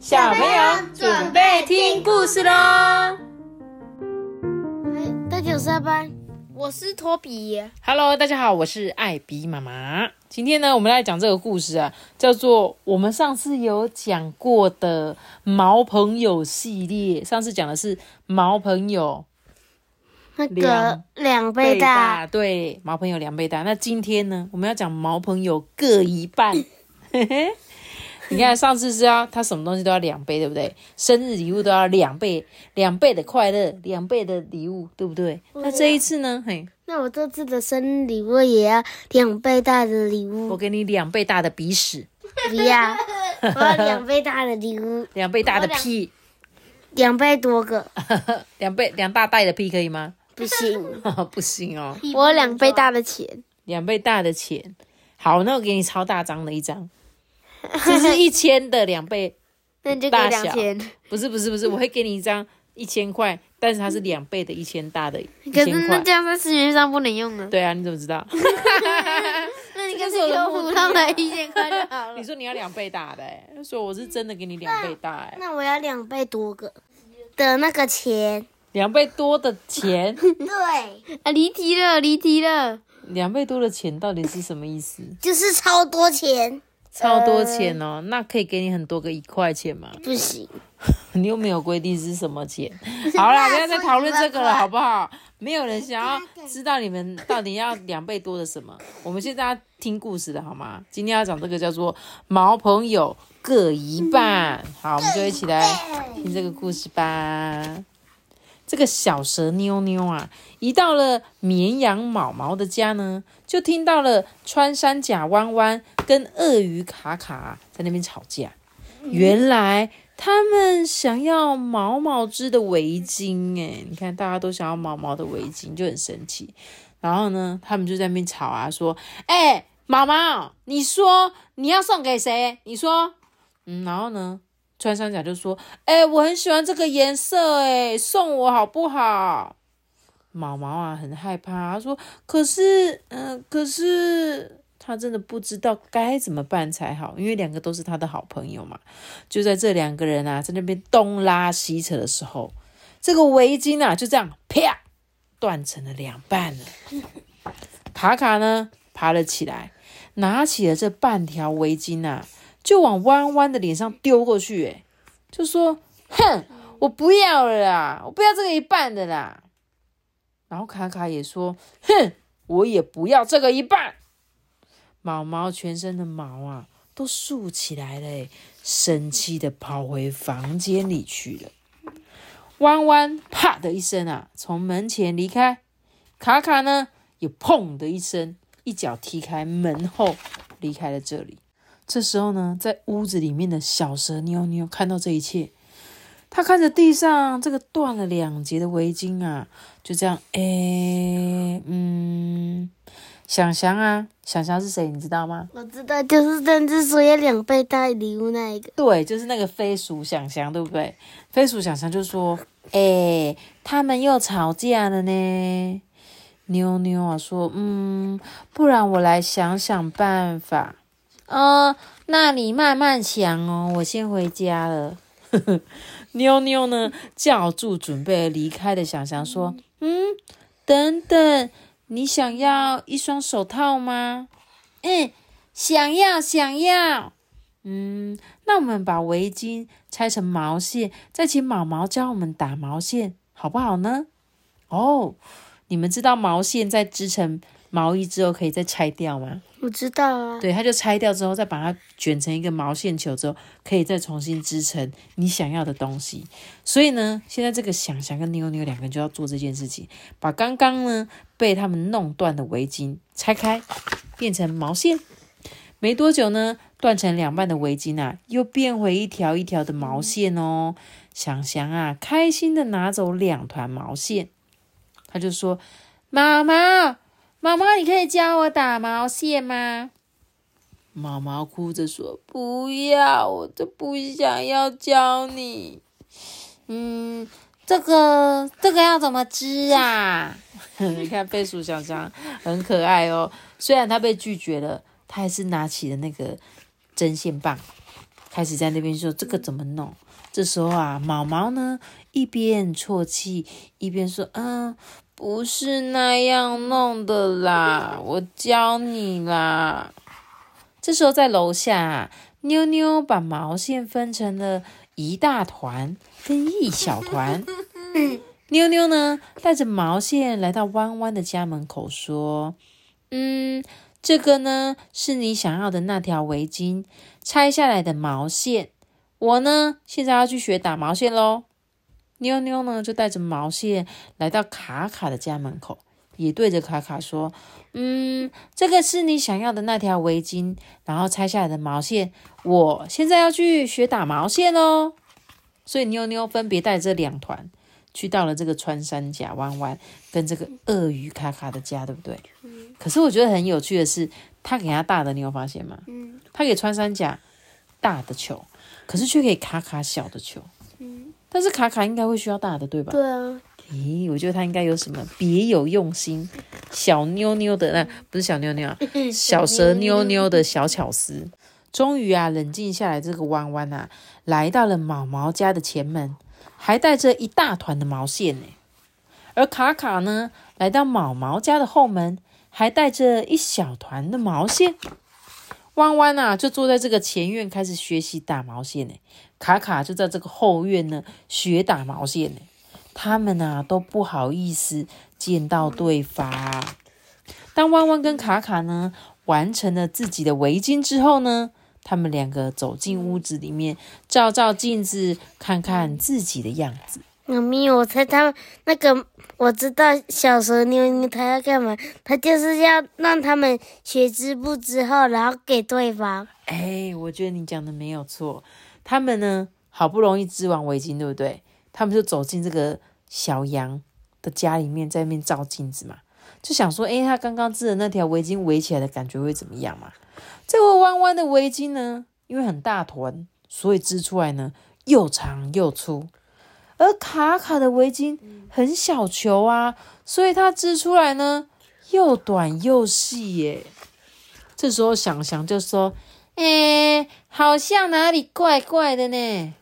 小朋友准备听故事喽！大家好，下班，我是托比。Hello，大家好，我是艾比妈妈。今天呢，我们来讲这个故事啊，叫做我们上次有讲过的毛朋友系列。上次讲的是毛朋友那两个两倍大，对，毛朋友两倍大。那今天呢，我们要讲毛朋友各一半。嘿嘿，你看上次是要他什么东西都要两倍，对不对？生日礼物都要两倍，两倍的快乐，两倍的礼物，对不对？那这一次呢，嘿，那我这次的生日礼物也要两倍大的礼物，我给你两倍大的鼻屎，不要，我要两倍大的礼物，两倍大的屁，两倍多个，两倍两大袋的屁可以吗？不行，不行哦，我有两倍大的钱，两倍大的钱。好，那我给你超大张的一张，这是 一千的两倍，那你就给大两千。不是不是不是，我会给你一张一千块，但是它是两倍的一千大的一 可是千块。那这样在市面上不能用呢。对啊，你怎么知道？那你干脆给我普通的一千块就好了你。说你要两倍大的、欸，所以我是真的给你两倍大、欸，那我要两倍多个的那个钱。两倍多的钱，对，啊，离题了，离题了，两倍多的钱到底是什么意思？就是超多钱，超多钱哦，那可以给你很多个一块钱吗？不行。你又没有规定是什么钱。好啦，不要再讨论这个了，好不好？没有人想要 知道你们到底要两倍多的什么。我们现在要听故事的好吗？今天要讲这个叫做毛朋友各一半。好，我们就一起来听这个故事吧。这个小蛇妞妞啊，一到了绵羊毛毛的家呢，就听到了穿山甲弯弯跟鳄鱼卡卡在那边吵架。原来他们想要毛毛织的围巾，哎，你看大家都想要毛毛的围巾，就很生气。然后呢，他们就在那边吵啊，说：“哎、毛毛，你说你要送给谁？你说，嗯，然后呢，穿山甲就说：“哎、我很喜欢这个颜色，哎，送我好不好？”毛毛啊，很害怕，他说：“可是，嗯、可是。”他真的不知道该怎么办才好，因为两个都是他的好朋友嘛。就在这两个人啊，在那边东拉西扯的时候，这个围巾啊，就这样啪断成了两半了。卡卡呢，爬了起来，拿起了这半条围巾啊，就往弯弯的脸上丢过去，诶就说：“哼，我不要了啦，我不要这个一半的啦。”然后卡卡也说：“哼，我也不要这个一半。”毛毛全身的毛啊都竖起来了，诶生气的跑回房间里去了。弯弯啪的一声啊，从门前离开。卡卡呢，也砰的一声，一脚踢开门后，离开了这里。这时候呢，在屋子里面的小蛇妞妞看到这一切，她看着地上这个断了两截的围巾啊，就这样，诶，嗯，想想啊，想想是谁，你知道吗？我知道，就是甚至说要两倍大礼物那一个。对，就是那个飞鼠想想，对不对？飞鼠想想就说：“哎、他们又吵架了呢。”妞妞啊说：“嗯，不然我来想想办法。呃，那你慢慢想哦，我先回家了。”妞妞呢叫住准备离开的想想说：“嗯，等等，你想要一双手套吗？”“嗯，想要，想要。”嗯，那我们把围巾拆成毛线，再请毛毛教我们打毛线，好不好呢？哦，你们知道毛线在织成毛衣之后可以再拆掉吗？我知道啊，对，它就拆掉之后，再把它卷成一个毛线球之后，可以再重新织成你想要的东西。所以呢，现在这个想想跟妞妞两个人就要做这件事情，把刚刚呢被他们弄断的围巾拆开，变成毛线。没多久呢，断成两半的围巾啊，又变回一条一条的毛线哦。想想啊，开心的拿走两团毛线，他就说：“妈妈，妈妈，你可以教我打毛线吗？”毛毛哭着说：“不要，我就不想要教你。嗯，这个这个要怎么织啊？你看贝鼠想想很可爱哦，虽然他被拒绝了，他还是拿起了那个针线棒，开始在那边说这个怎么弄。这时候啊，毛毛呢一边啜泣一边说：“嗯，不是那样弄的啦，我教你啦。”这时候在楼下，妞妞把毛线分成了一大团跟一小团。妞妞呢，带着毛线来到弯弯的家门口，说：“嗯，这个呢是你想要的那条围巾，拆下来的毛线。我呢，现在要去学打毛线喽。”妞妞呢，就带着毛线来到卡卡的家门口，也对着卡卡说：“嗯，这个是你想要的那条围巾，然后拆下来的毛线，我现在要去学打毛线哦。”所以妞妞分别带这两团。去到了这个穿山甲弯弯跟这个鳄鱼卡卡的家，对不对？嗯。可是我觉得很有趣的是，他给他大的，你有发现吗？嗯。他给穿山甲大的球，可是却给卡卡小的球。嗯。但是卡卡应该会需要大的，对吧？对啊。咦，我觉得他应该有什么别有用心，小妞妞的那不是小妞妞啊，小蛇妞妞的小巧思。终于啊，冷静下来，这个弯弯啊，来到了毛毛家的前门。还带着一大团的毛线呢，而卡卡呢，来到毛毛家的后门，还带着一小团的毛线。弯弯啊，就坐在这个前院开始学习打毛线呢。卡卡就在这个后院呢学打毛线呢。他们啊都不好意思见到对方。当弯弯跟卡卡呢完成了自己的围巾之后呢？他们两个走进屋子里面，照照镜子，看看自己的样子。妈咪，我猜他那个我知道，小蛇妞妞他要干嘛？他就是要让他们学织布之后，然后给对方。哎，我觉得你讲的没有错。他们呢，好不容易织完围巾，对不对？他们就走进这个小羊的家里面，在那面照镜子嘛，就想说，哎，他刚刚织的那条围巾围起来的感觉会怎么样嘛？这个弯弯的围巾呢，因为很大团，所以织出来呢又长又粗；而卡卡的围巾很小球啊，所以它织出来呢又短又细耶。这时候想想就说：“哎，好像哪里怪怪的呢？”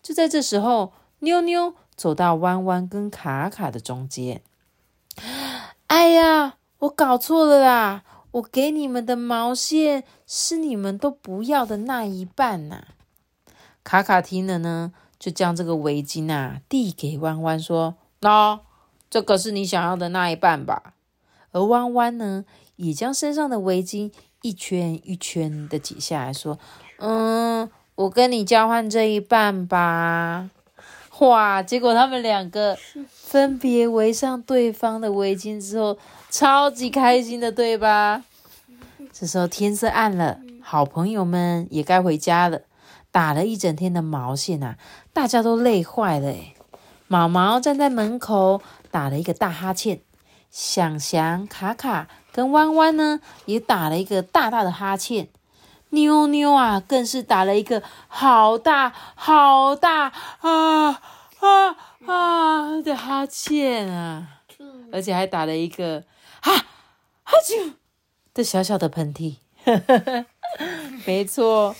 就在这时候，妞妞走到弯弯跟卡卡的中间。哎呀，我搞错了啦！我给你们的毛线是你们都不要的那一半呐。卡卡听了呢，就将这个围巾啊递给弯弯，说：“喏，这个是你想要的那一半吧？”而弯弯呢，也将身上的围巾一圈一圈的解下来说：“嗯，我跟你交换这一半吧。”哇！结果他们两个分别围上对方的围巾之后，超级开心的，对吧？这时候天色暗了，好朋友们也该回家了。打了一整天的毛线啊，大家都累坏了。诶毛毛站在门口打了一个大哈欠，想想卡卡跟弯弯呢，也打了一个大大的哈欠。妞妞啊，更是打了一个好大好大啊啊啊的哈欠啊，而且还打了一个哈哈啾的小小的喷嚏。没错，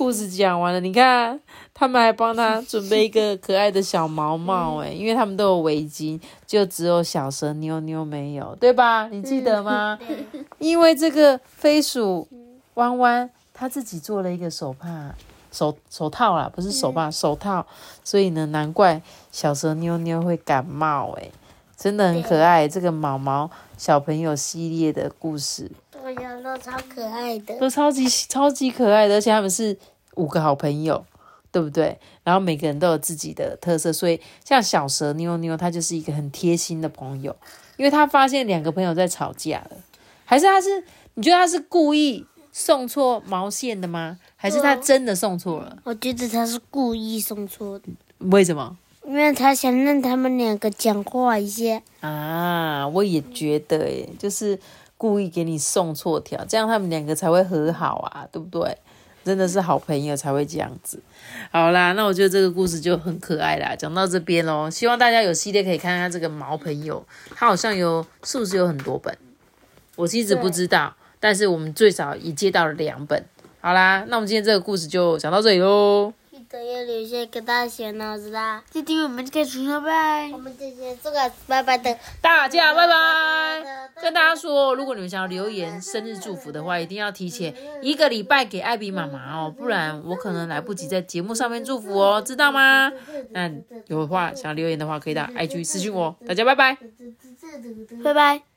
故事讲完了，你看他们还帮他准备一个可爱的小毛毛，诶因为他们都有围巾，就只有小蛇妞妞没有，对吧？你记得吗？因为这个飞鼠弯弯。他自己做了一个手帕、手手套啦，不是手帕，手套。所以呢，难怪小蛇妞妞会感冒，诶真的很可爱。这个毛毛小朋友系列的故事，都超可爱的，都超级超级可爱的，而且他们是五个好朋友，对不对？然后每个人都有自己的特色，所以像小蛇妞妞，她就是一个很贴心的朋友，因为她发现两个朋友在吵架了，还是她是你觉得她是故意？送错毛线的吗？还是她真的送错了？我觉得她是故意送错的。为什么？因为他想让他们两个讲话一下。啊，我也觉得，诶，就是故意给你送错条，这样他们两个才会和好啊，对不对？真的是好朋友才会这样子。好啦，那我觉得这个故事就很可爱啦。讲到这边喽，希望大家有系列可以看看这个毛朋友，他好像有是不是有很多本？我一直不知道。但是我们最少也借到了两本，好啦，那我们今天这个故事就讲到这里喽。记得要留下一个大写脑子啦。记得订阅我们这个频道，拜拜我。们今天这个拜拜的。大家拜拜！跟大家说，如果你们想要留言生日祝福的话，一定要提前一个礼拜给艾比妈妈哦，不然我可能来不及在节目上面祝福哦，知道吗？那有话想留言的话，可以到 IG 私信我。大家拜拜。拜拜。